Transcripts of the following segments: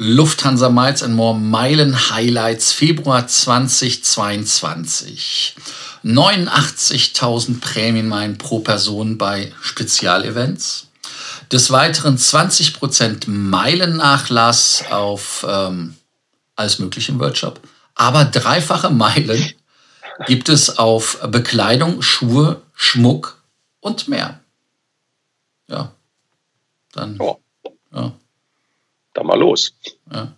Lufthansa Miles and More Meilen Highlights Februar 2022. 89.000 Prämienmeilen pro Person bei Spezialevents. Des Weiteren 20% Meilennachlass auf ähm, alles Mögliche im Workshop. Aber dreifache Meilen gibt es auf Bekleidung, Schuhe, Schmuck und mehr. Ja. Dann. Ja da mal los. Ja.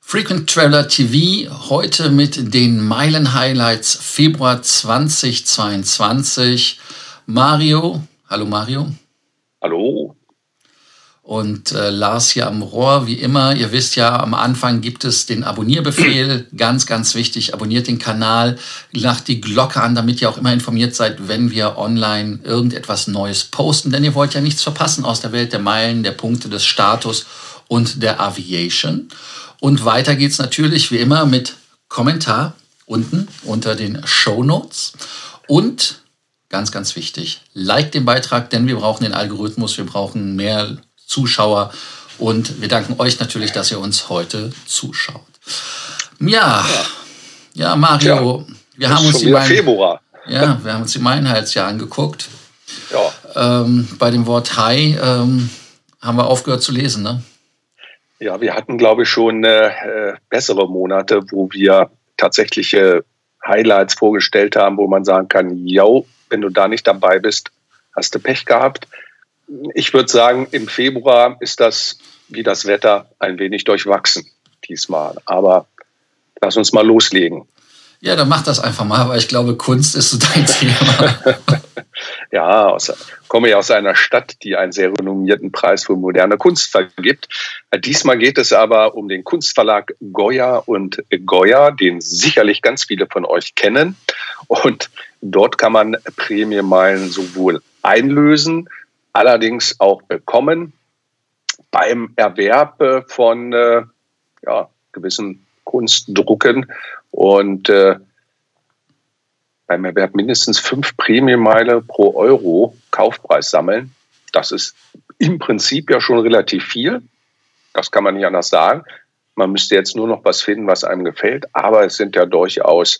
Frequent Traveler TV heute mit den Meilen-Highlights Februar 2022. Mario, hallo Mario. Hallo und äh, Lars hier am Rohr, wie immer. Ihr wisst ja, am Anfang gibt es den Abonnierbefehl. Ganz, ganz wichtig. Abonniert den Kanal, lacht die Glocke an, damit ihr auch immer informiert seid, wenn wir online irgendetwas Neues posten. Denn ihr wollt ja nichts verpassen aus der Welt der Meilen, der Punkte, des Status und der Aviation. Und weiter geht's natürlich wie immer mit Kommentar unten unter den Show Notes. Und ganz, ganz wichtig, like den Beitrag, denn wir brauchen den Algorithmus, wir brauchen mehr Zuschauer. Und wir danken euch natürlich, dass ihr uns heute zuschaut. Ja, ja, Mario, ja, wir haben uns die Main Februar. Ja, wir haben uns die Meinheitsjahr angeguckt. Ja. Ähm, bei dem Wort Hai ähm, haben wir aufgehört zu lesen, ne? Ja, wir hatten, glaube ich, schon äh, bessere Monate, wo wir tatsächliche Highlights vorgestellt haben, wo man sagen kann, ja, wenn du da nicht dabei bist, hast du Pech gehabt ich würde sagen, im Februar ist das wie das Wetter ein wenig durchwachsen diesmal. Aber lass uns mal loslegen. Ja, dann mach das einfach mal, weil ich glaube, Kunst ist so dein Thema. ja, aus, komme ja aus einer Stadt, die einen sehr renommierten Preis für moderne Kunst vergibt. Diesmal geht es aber um den Kunstverlag Goya und Goya, den sicherlich ganz viele von euch kennen. Und dort kann man Prämienmeilen sowohl einlösen, allerdings auch bekommen beim Erwerb äh, von äh, ja, gewissen Kunstdrucken und äh, beim Erwerb mindestens fünf Prämienmeile pro Euro Kaufpreis sammeln. Das ist im Prinzip ja schon relativ viel. Das kann man nicht anders sagen. Man müsste jetzt nur noch was finden, was einem gefällt. Aber es sind ja durchaus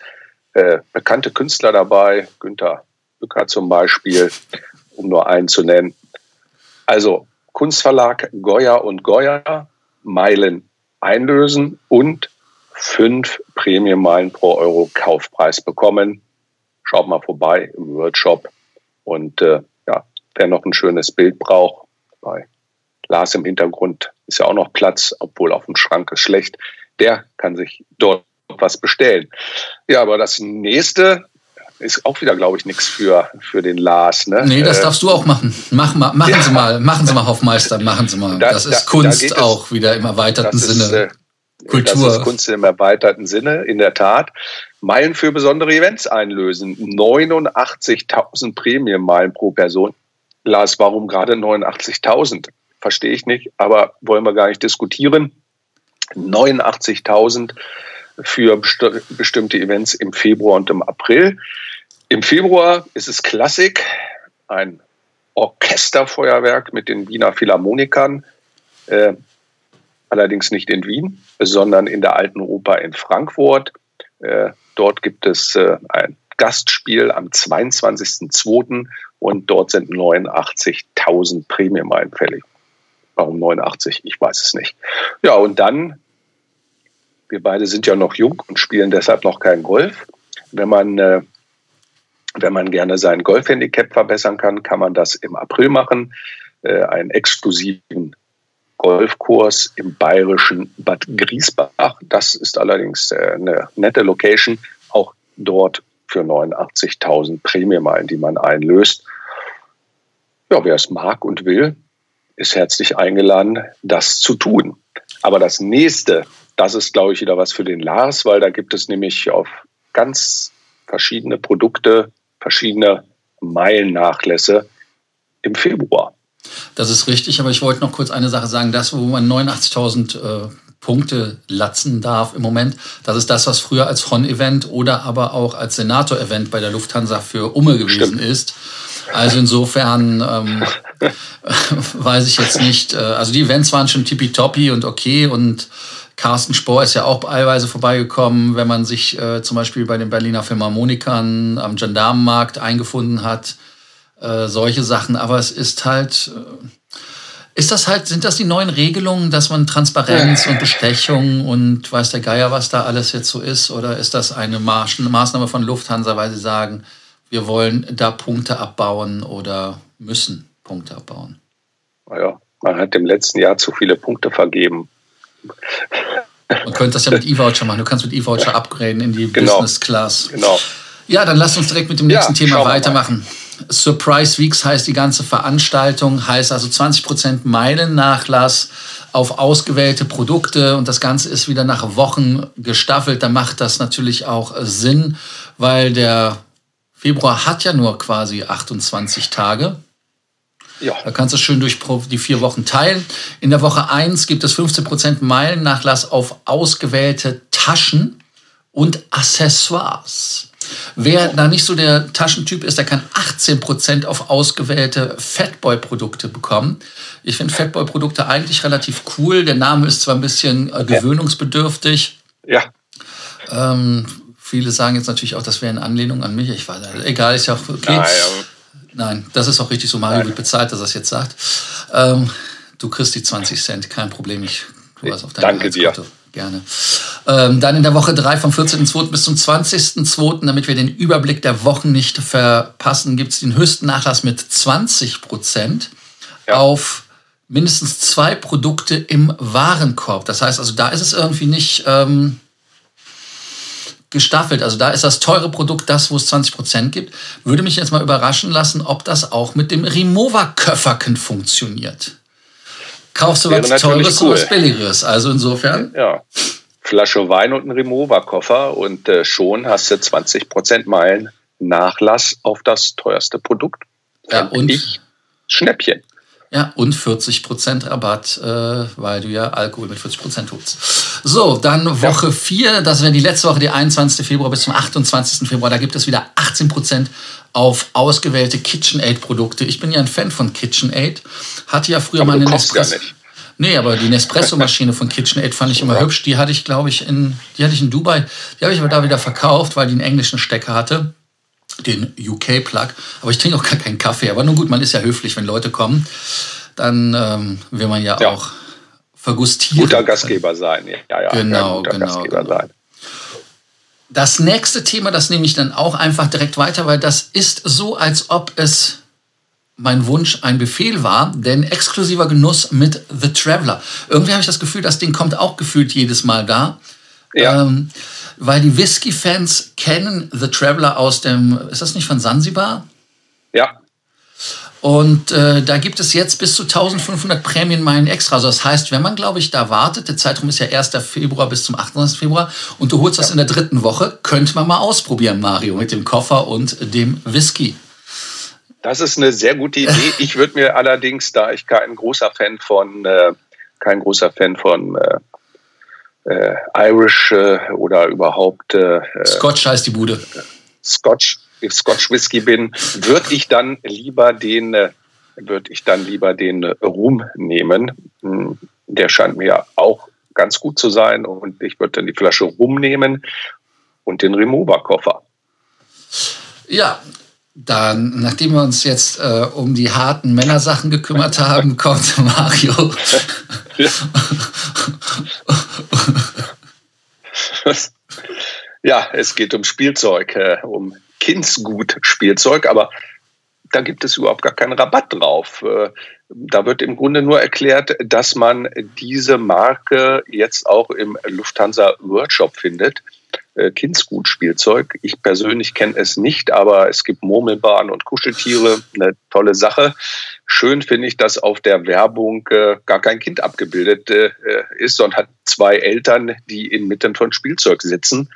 äh, bekannte Künstler dabei. Günther Bücker zum Beispiel, um nur einen zu nennen. Also Kunstverlag Goya und Goya Meilen einlösen und fünf Prämienmeilen pro Euro Kaufpreis bekommen. Schaut mal vorbei im Workshop. Und äh, ja, wer noch ein schönes Bild braucht, bei Lars im Hintergrund ist ja auch noch Platz, obwohl auf dem Schrank ist schlecht, der kann sich dort was bestellen. Ja, aber das nächste ist auch wieder, glaube ich, nichts für, für den Lars. Ne? Nee, das äh, darfst du auch machen. Mach mal, machen ja. Sie mal, machen Sie mal, Hofmeister, machen Sie mal. Da, das ist da, Kunst da auch wieder im erweiterten Sinne. Ist, äh, Kultur. Das ist Kunst im erweiterten Sinne, in der Tat. Meilen für besondere Events einlösen. 89.000 Prämienmeilen pro Person. Lars, warum gerade 89.000? Verstehe ich nicht, aber wollen wir gar nicht diskutieren. 89.000 für best bestimmte Events im Februar und im April. Im Februar ist es Klassik, ein Orchesterfeuerwerk mit den Wiener Philharmonikern, äh, allerdings nicht in Wien, sondern in der Alten Oper in Frankfurt. Äh, dort gibt es äh, ein Gastspiel am 22.02. und dort sind 89.000 Prämienmeilen fällig. Warum 89? Ich weiß es nicht. Ja, und dann, wir beide sind ja noch jung und spielen deshalb noch kein Golf. Wenn man äh, wenn man gerne sein Golfhandicap verbessern kann, kann man das im April machen. Äh, einen exklusiven Golfkurs im bayerischen Bad Griesbach. Das ist allerdings äh, eine nette Location, auch dort für 89.000 Prämiemeilen, die man einlöst. Ja, wer es mag und will, ist herzlich eingeladen, das zu tun. Aber das nächste, das ist, glaube ich, wieder was für den Lars, weil da gibt es nämlich auf ganz verschiedene Produkte verschiedene Meilennachlässe im Februar. Das ist richtig, aber ich wollte noch kurz eine Sache sagen. Das, wo man 89.000 äh, Punkte latzen darf im Moment. Das ist das, was früher als Hon-Event oder aber auch als Senator-Event bei der Lufthansa für Umme gewesen Stimmt. ist. Also insofern ähm, weiß ich jetzt nicht. Äh, also die Events waren schon tippitoppi und okay und Carsten Spohr ist ja auch teilweise vorbeigekommen, wenn man sich äh, zum Beispiel bei den Berliner Philharmonikern am Gendarmenmarkt eingefunden hat. Äh, solche Sachen. Aber es ist halt. Äh, ist das halt, sind das die neuen Regelungen, dass man Transparenz und Bestechung und weiß der Geier, was da alles jetzt so ist? Oder ist das eine Maßnahme von Lufthansa, weil sie sagen, wir wollen da Punkte abbauen oder müssen Punkte abbauen? Naja, man hat im letzten Jahr zu viele Punkte vergeben. Man könnte das ja mit E-Voucher machen. Du kannst mit E-Voucher upgraden in die genau. Business Class. Genau. Ja, dann lass uns direkt mit dem nächsten ja, Thema weitermachen. Surprise Weeks heißt die ganze Veranstaltung, heißt also 20% Meilennachlass auf ausgewählte Produkte und das Ganze ist wieder nach Wochen gestaffelt. Da macht das natürlich auch Sinn, weil der Februar hat ja nur quasi 28 Tage. Ja. Da kannst du schön durch die vier Wochen teilen. In der Woche 1 gibt es 15% Meilennachlass auf ausgewählte Taschen und Accessoires. Wer da nicht so der Taschentyp ist, der kann 18% auf ausgewählte Fatboy-Produkte bekommen. Ich finde Fatboy-Produkte eigentlich relativ cool. Der Name ist zwar ein bisschen äh, gewöhnungsbedürftig. Ja. Ähm, viele sagen jetzt natürlich auch, das wäre eine Anlehnung an mich. Ich weiß, egal, ist ja auch okay. Nein, Nein, das ist auch richtig so. Mario wird bezahlt, dass er es jetzt sagt. Ähm, du kriegst die 20 Cent, kein Problem. Ich, du hast auf dein Danke dir. Gerne. Ähm, dann in der Woche 3 vom 14.02. bis zum 20.02., damit wir den Überblick der Wochen nicht verpassen, gibt es den höchsten Nachlass mit 20 Prozent ja. auf mindestens zwei Produkte im Warenkorb. Das heißt also, da ist es irgendwie nicht ähm, gestaffelt. Also da ist das teure Produkt das, wo es 20 Prozent gibt. Würde mich jetzt mal überraschen lassen, ob das auch mit dem Remover-Köfferken funktioniert kaufst du was Teures cool. und was Billigeres. Also insofern. Ja. Flasche Wein und ein Remover-Koffer und äh, schon hast du 20% Meilen Nachlass auf das teuerste Produkt. Ja, und ich Schnäppchen. Ja, und 40% Rabatt, äh, weil du ja Alkohol mit 40% holst. So, dann Woche 4, ja. das wäre die letzte Woche, die 21. Februar bis zum 28. Februar. Da gibt es wieder 18% auf ausgewählte KitchenAid-Produkte. Ich bin ja ein Fan von KitchenAid. Hatte ja früher aber mal eine Nespresso. Nee, aber die Nespresso-Maschine von KitchenAid fand ich immer ja. hübsch. Die hatte ich, glaube ich, in, die hatte ich in Dubai. Die habe ich aber da wieder verkauft, weil die einen englischen Stecker hatte. Den UK-Plug. Aber ich trinke auch gar keinen Kaffee. Aber nun gut, man ist ja höflich, wenn Leute kommen. Dann ähm, will man ja, ja. auch vergustieren. Guter Gastgeber sein. Ja, ja. Genau, ja, genau. genau. Sein. Das nächste Thema, das nehme ich dann auch einfach direkt weiter, weil das ist so, als ob es mein Wunsch ein Befehl war, denn exklusiver Genuss mit The Traveler. Irgendwie habe ich das Gefühl, das Ding kommt auch gefühlt jedes Mal da. Ja. Ähm, weil die Whisky-Fans kennen The Traveler aus dem, ist das nicht von Sansibar? Ja. Und äh, da gibt es jetzt bis zu 1500 Prämienmeilen extra. Also das heißt, wenn man, glaube ich, da wartet, der Zeitraum ist ja 1. Februar bis zum 28. Februar und du holst ja. das in der dritten Woche, könnte man mal ausprobieren, Mario, mit dem Koffer und dem Whisky. Das ist eine sehr gute Idee. Ich würde mir allerdings, da ich kein großer Fan von, äh, kein großer Fan von äh, äh, Irish äh, oder überhaupt äh, Scotch heißt die Bude. Scotch Scotch Whisky bin, würde ich dann lieber den, äh, würde ich dann lieber den Rum nehmen. Hm, der scheint mir auch ganz gut zu sein und ich würde dann die Flasche Rum nehmen und den Remover-Koffer. Ja, dann, nachdem wir uns jetzt äh, um die harten Männersachen gekümmert haben, kommt Mario. ja, es geht um Spielzeug, äh, um Kindsgut-Spielzeug, aber da gibt es überhaupt gar keinen Rabatt drauf. Äh, da wird im Grunde nur erklärt, dass man diese Marke jetzt auch im Lufthansa Workshop findet. Äh, Kindsgut-Spielzeug. Ich persönlich kenne es nicht, aber es gibt Murmelbahnen und Kuscheltiere. Eine tolle Sache. Schön finde ich, dass auf der Werbung äh, gar kein Kind abgebildet ist, sondern hat zwei Eltern, die inmitten von Spielzeug sitzen.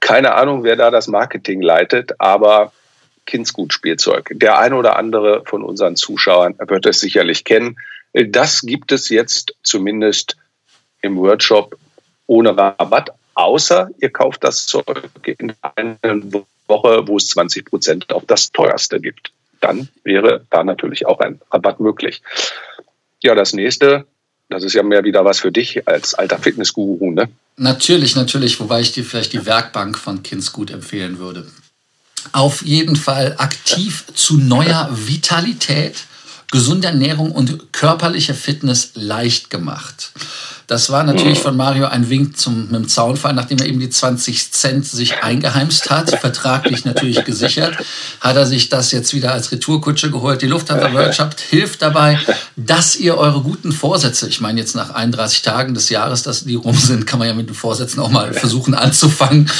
Keine Ahnung, wer da das Marketing leitet, aber Kindsgut-Spielzeug. Der eine oder andere von unseren Zuschauern wird es sicherlich kennen. Das gibt es jetzt zumindest im Workshop ohne Rabatt, außer ihr kauft das Zeug in einer Woche, wo es 20 Prozent auf das teuerste gibt. Dann wäre da natürlich auch ein Rabatt möglich. Ja, das nächste, das ist ja mehr wieder was für dich als alter Fitnessguru, ne? Natürlich, natürlich, wobei ich dir vielleicht die Werkbank von Kindsgut empfehlen würde. Auf jeden Fall aktiv zu neuer Vitalität, gesunder Ernährung und körperlicher Fitness leicht gemacht. Das war natürlich von Mario ein Wink zum, mit dem Zaunfall, nachdem er eben die 20 Cent sich eingeheimst hat, vertraglich natürlich gesichert, hat er sich das jetzt wieder als Retourkutsche geholt. Die Lufthansa Workshop hilft dabei, dass ihr eure guten Vorsätze, ich meine jetzt nach 31 Tagen des Jahres, dass die rum sind, kann man ja mit den Vorsätzen auch mal versuchen anzufangen.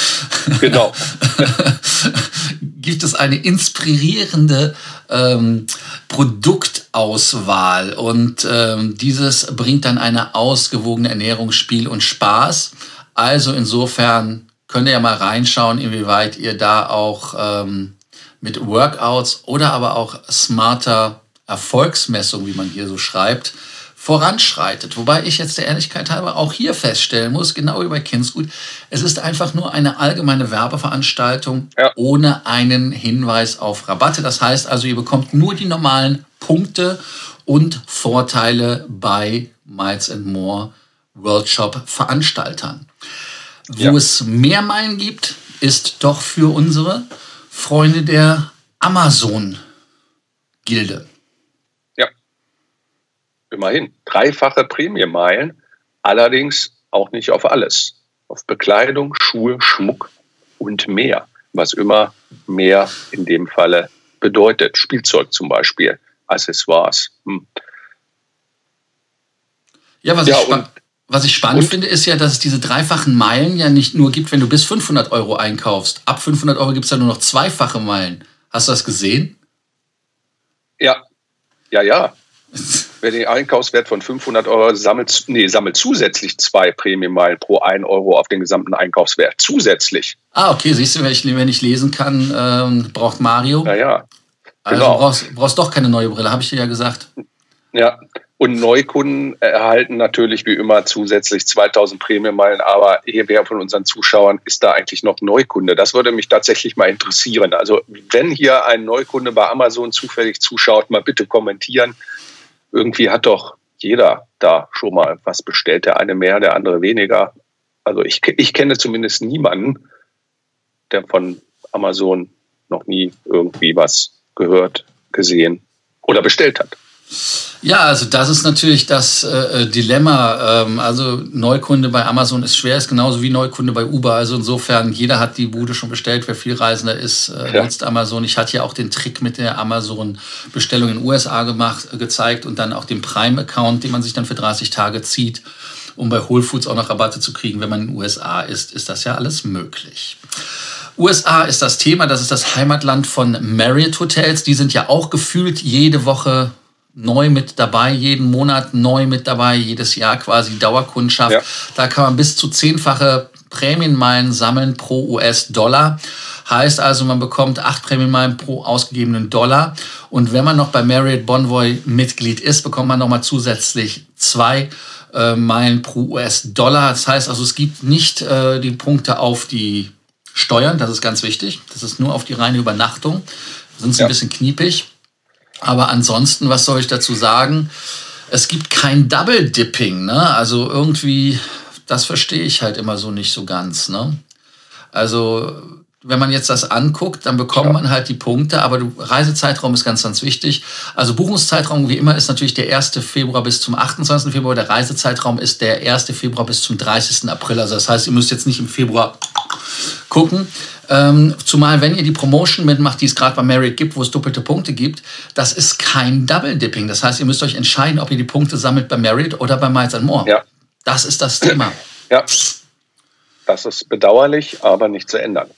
Genau. gibt es eine inspirierende ähm, Produktauswahl und ähm, dieses bringt dann eine ausgewogene Ernährung, Spiel und Spaß. Also insofern könnt ihr ja mal reinschauen, inwieweit ihr da auch ähm, mit Workouts oder aber auch smarter Erfolgsmessung, wie man hier so schreibt, voranschreitet. Wobei ich jetzt der Ehrlichkeit halber auch hier feststellen muss, genau wie bei Kindsgut, es ist einfach nur eine allgemeine Werbeveranstaltung ja. ohne einen Hinweis auf Rabatte. Das heißt also, ihr bekommt nur die normalen Punkte und Vorteile bei Miles and More World Veranstaltern. Wo ja. es mehr Meilen gibt, ist doch für unsere Freunde der Amazon Gilde. Immerhin. Dreifache Prämienmeilen, allerdings auch nicht auf alles. Auf Bekleidung, Schuhe, Schmuck und mehr. Was immer mehr in dem Falle bedeutet. Spielzeug zum Beispiel, Accessoires. Hm. Ja, was ja, ich, was ich spannend und? finde, ist ja, dass es diese dreifachen Meilen ja nicht nur gibt, wenn du bis 500 Euro einkaufst. Ab 500 Euro gibt es ja nur noch zweifache Meilen. Hast du das gesehen? Ja, ja, ja. wer den Einkaufswert von 500 Euro sammelt, nee, sammelt zusätzlich zwei Prämienmeilen pro 1 Euro auf den gesamten Einkaufswert. Zusätzlich. Ah, okay, siehst du, wenn ich, wenn ich lesen kann, ähm, braucht Mario. Ja, ja. Also genau. Also brauchst, brauchst doch keine neue Brille, habe ich dir ja gesagt. Ja, und Neukunden erhalten natürlich wie immer zusätzlich 2000 Prämienmeilen. Aber hier, wer von unseren Zuschauern ist da eigentlich noch Neukunde? Das würde mich tatsächlich mal interessieren. Also wenn hier ein Neukunde bei Amazon zufällig zuschaut, mal bitte kommentieren irgendwie hat doch jeder da schon mal was bestellt, der eine mehr, der andere weniger. Also ich, ich kenne zumindest niemanden, der von Amazon noch nie irgendwie was gehört, gesehen oder bestellt hat. Ja, also das ist natürlich das äh, äh, Dilemma. Ähm, also Neukunde bei Amazon ist schwer, ist genauso wie Neukunde bei Uber. Also insofern, jeder hat die Bude schon bestellt. Wer viel Reisender ist, äh, ja. nutzt Amazon. Ich hatte ja auch den Trick mit der Amazon-Bestellung in den USA gemacht, äh, gezeigt und dann auch den Prime-Account, den man sich dann für 30 Tage zieht, um bei Whole Foods auch noch Rabatte zu kriegen. Wenn man in den USA ist, ist das ja alles möglich. USA ist das Thema, das ist das Heimatland von Marriott Hotels. Die sind ja auch gefühlt jede Woche neu mit dabei, jeden Monat neu mit dabei, jedes Jahr quasi Dauerkundschaft. Ja. Da kann man bis zu zehnfache Prämienmeilen sammeln pro US-Dollar. Heißt also, man bekommt acht Prämienmeilen pro ausgegebenen Dollar. Und wenn man noch bei Marriott Bonvoy Mitglied ist, bekommt man nochmal zusätzlich zwei äh, Meilen pro US-Dollar. Das heißt also, es gibt nicht äh, die Punkte auf die Steuern, das ist ganz wichtig. Das ist nur auf die reine Übernachtung. Sind ja. ein bisschen kniepig. Aber ansonsten, was soll ich dazu sagen? Es gibt kein Double Dipping, ne? Also irgendwie, das verstehe ich halt immer so nicht so ganz, ne? Also wenn man jetzt das anguckt, dann bekommt ja. man halt die Punkte, aber Reisezeitraum ist ganz, ganz wichtig. Also Buchungszeitraum, wie immer, ist natürlich der 1. Februar bis zum 28. Februar. Der Reisezeitraum ist der 1. Februar bis zum 30. April. Also das heißt, ihr müsst jetzt nicht im Februar gucken. Ähm, zumal, wenn ihr die Promotion mitmacht, die es gerade bei Merit gibt, wo es doppelte Punkte gibt, das ist kein Double Dipping. Das heißt, ihr müsst euch entscheiden, ob ihr die Punkte sammelt bei Merit oder bei Miles More. Ja. Das ist das Thema. Ja. Das ist bedauerlich, aber nicht zu ändern.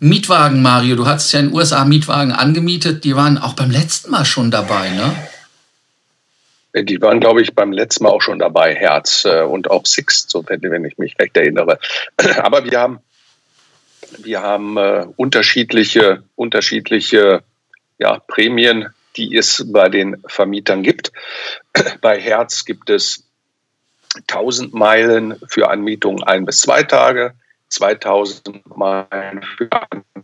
Mietwagen, Mario, du hattest ja in den USA Mietwagen angemietet, die waren auch beim letzten Mal schon dabei, ne? Die waren, glaube ich, beim letzten Mal auch schon dabei, Herz äh, und auch Six, so wenn ich mich recht erinnere. Aber wir haben wir haben äh, unterschiedliche, unterschiedliche ja, Prämien, die es bei den Vermietern gibt. Bei Herz gibt es 1000 Meilen für Anmietungen ein bis zwei Tage, 2000 Meilen für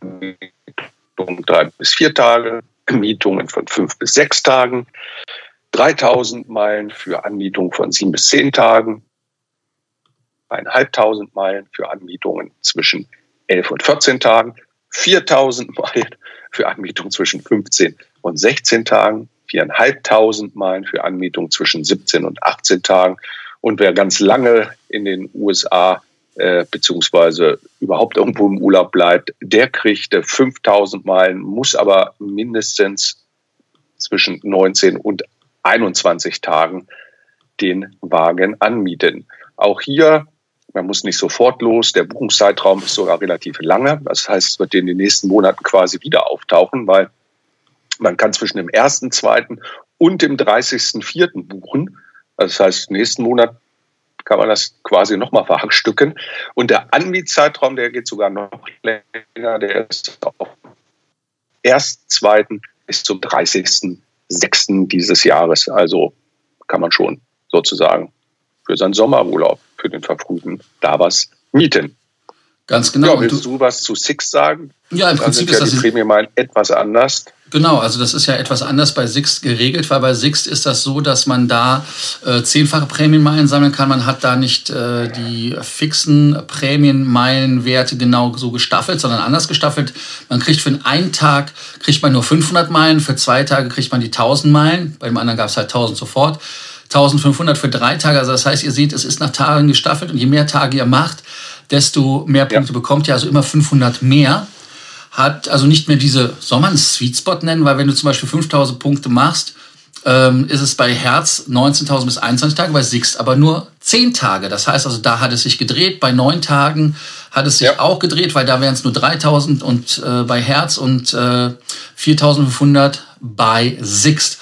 Anmietungen drei bis vier Tage, Mietungen von fünf bis sechs Tagen, 3000 Meilen für Anmietungen von sieben bis zehn Tagen, 1.500 Meilen für Anmietungen zwischen 11 und 14 Tagen, 4000 Meilen für Anmietungen zwischen 15 und 16 Tagen, 4.500 Meilen für Anmietungen zwischen 17 und 18 Tagen. Und wer ganz lange in den USA äh, beziehungsweise überhaupt irgendwo im Urlaub bleibt, der kriegt 5000 Meilen, muss aber mindestens zwischen 19 und 21 Tagen den Wagen anmieten. Auch hier man muss nicht sofort los. Der Buchungszeitraum ist sogar relativ lange. Das heißt, es wird in den nächsten Monaten quasi wieder auftauchen, weil man kann zwischen dem 1.2. und dem 30.4. buchen. Das heißt, nächsten Monat kann man das quasi nochmal verhackstücken. Und der Anmietzeitraum, der geht sogar noch länger. Der ist auf 1.2. bis zum 30.6. dieses Jahres. Also kann man schon sozusagen für seinen Sommerurlaub für den verfrühten da was mieten. Ganz genau. Ja, willst du, du, was zu Six sagen? Ja, im Dann Prinzip ist ja das die Prämie mal etwas anders. Genau, also das ist ja etwas anders bei Sixt geregelt, weil bei Sixt ist das so, dass man da äh, zehnfache Prämienmeilen sammeln kann. Man hat da nicht äh, die fixen Prämienmeilenwerte genau so gestaffelt, sondern anders gestaffelt. Man kriegt für einen Tag kriegt man nur 500 Meilen, für zwei Tage kriegt man die 1000 Meilen. Beim anderen gab es halt 1000 sofort. 1500 für drei Tage. Also das heißt, ihr seht, es ist nach Tagen gestaffelt und je mehr Tage ihr macht, desto mehr Punkte ja. bekommt ihr. Also immer 500 mehr. Hat also nicht mehr diese, soll man es Sweet Spot nennen? Weil wenn du zum Beispiel 5000 Punkte machst, ähm, ist es bei Herz 19.000 bis 21 Tage, bei Sixt aber nur 10 Tage. Das heißt also, da hat es sich gedreht. Bei 9 Tagen hat es sich ja. auch gedreht, weil da wären es nur 3.000 und äh, bei Herz und äh, 4.500 bei Sixt.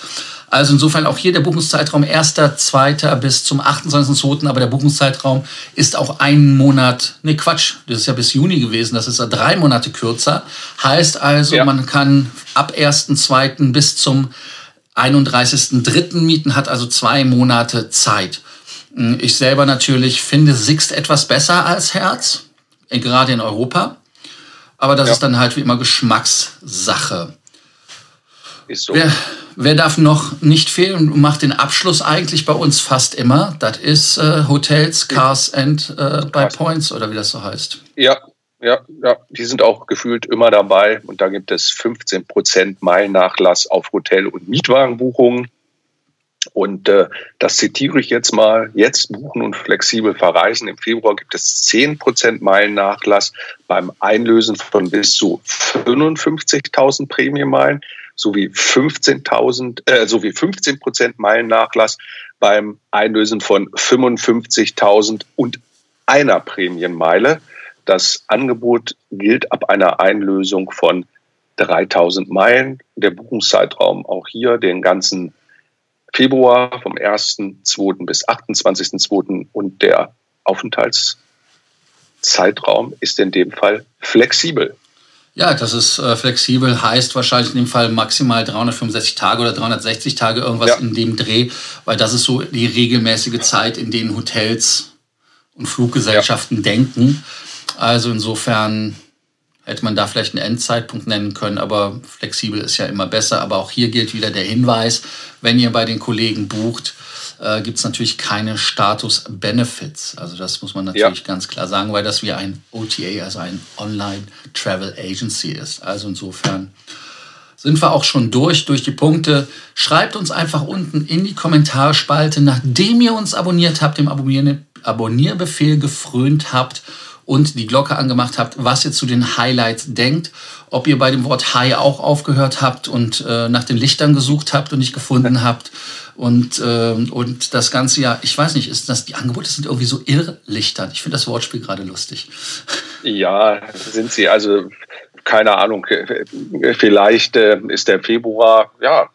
Also insofern auch hier der Buchungszeitraum 1.2. bis zum 28.2. Aber der Buchungszeitraum ist auch einen Monat, ne Quatsch, das ist ja bis Juni gewesen, das ist ja drei Monate kürzer. Heißt also, ja. man kann ab 1.2. bis zum 31.3. mieten, hat also zwei Monate Zeit. Ich selber natürlich finde Sixt etwas besser als Herz, gerade in Europa. Aber das ja. ist dann halt wie immer Geschmackssache. Ist so. Wer, wer darf noch nicht fehlen und macht den Abschluss eigentlich bei uns fast immer? Das ist äh, Hotels, Cars and äh, by Points oder wie das so heißt. Ja, ja, ja, die sind auch gefühlt immer dabei und da gibt es 15 Prozent Meilnachlass auf Hotel- und Mietwagenbuchungen. Und äh, das zitiere ich jetzt mal. Jetzt buchen und flexibel verreisen. Im Februar gibt es 10% Meilennachlass beim Einlösen von bis zu 55.000 Prämienmeilen sowie 15.000, äh, sowie 15 Prozent Meilennachlass beim Einlösen von 55.000 und einer Prämienmeile. Das Angebot gilt ab einer Einlösung von 3000 Meilen. Der Buchungszeitraum auch hier den ganzen Februar vom 1.2. bis 28.2. und der Aufenthaltszeitraum ist in dem Fall flexibel. Ja, das ist äh, flexibel, heißt wahrscheinlich in dem Fall maximal 365 Tage oder 360 Tage, irgendwas ja. in dem Dreh, weil das ist so die regelmäßige Zeit, in denen Hotels und Fluggesellschaften ja. denken. Also insofern hätte man da vielleicht einen Endzeitpunkt nennen können, aber flexibel ist ja immer besser. Aber auch hier gilt wieder der Hinweis, wenn ihr bei den Kollegen bucht, äh, gibt es natürlich keine Status-Benefits. Also das muss man natürlich ja. ganz klar sagen, weil das wie ein OTA, also ein Online-Travel Agency ist. Also insofern sind wir auch schon durch, durch die Punkte. Schreibt uns einfach unten in die Kommentarspalte, nachdem ihr uns abonniert habt, dem Abonnierbefehl gefrönt habt und die Glocke angemacht habt, was ihr zu den Highlights denkt. Ob ihr bei dem Wort High auch aufgehört habt und äh, nach den Lichtern gesucht habt und nicht gefunden habt. Und, äh, und das Ganze ja, ich weiß nicht, ist das, die Angebote sind irgendwie so Irrlichtern. Ich finde das Wortspiel gerade lustig. Ja, sind sie. Also, keine Ahnung, vielleicht äh, ist der Februar, ja,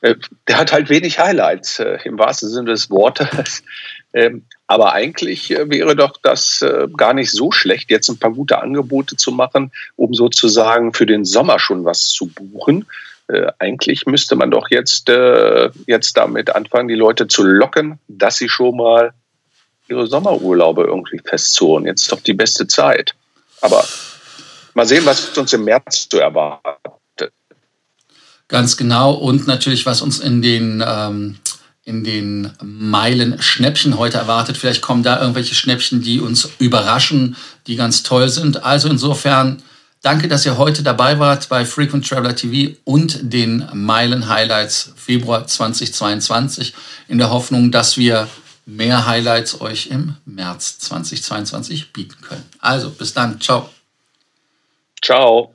äh, der hat halt wenig Highlights, äh, im wahrsten Sinne des Wortes. Ähm, aber eigentlich äh, wäre doch das äh, gar nicht so schlecht, jetzt ein paar gute Angebote zu machen, um sozusagen für den Sommer schon was zu buchen. äh, eigentlich müsste man doch jetzt, jetzt damit anfangen, die Leute zu locken, dass sie schon mal ihre Sommerurlaube irgendwie festzurren. Jetzt ist doch die beste Zeit. Aber mal sehen, was uns im März zu erwarten. Ganz genau. Und natürlich, was uns in den, ähm, in den Meilen Schnäppchen heute erwartet. Vielleicht kommen da irgendwelche Schnäppchen, die uns überraschen, die ganz toll sind. Also insofern danke, dass ihr heute dabei wart bei Frequent Traveler TV und den Meilen Highlights Februar 2022 in der Hoffnung, dass wir mehr Highlights euch im März 2022 bieten können. Also bis dann. Ciao. Ciao.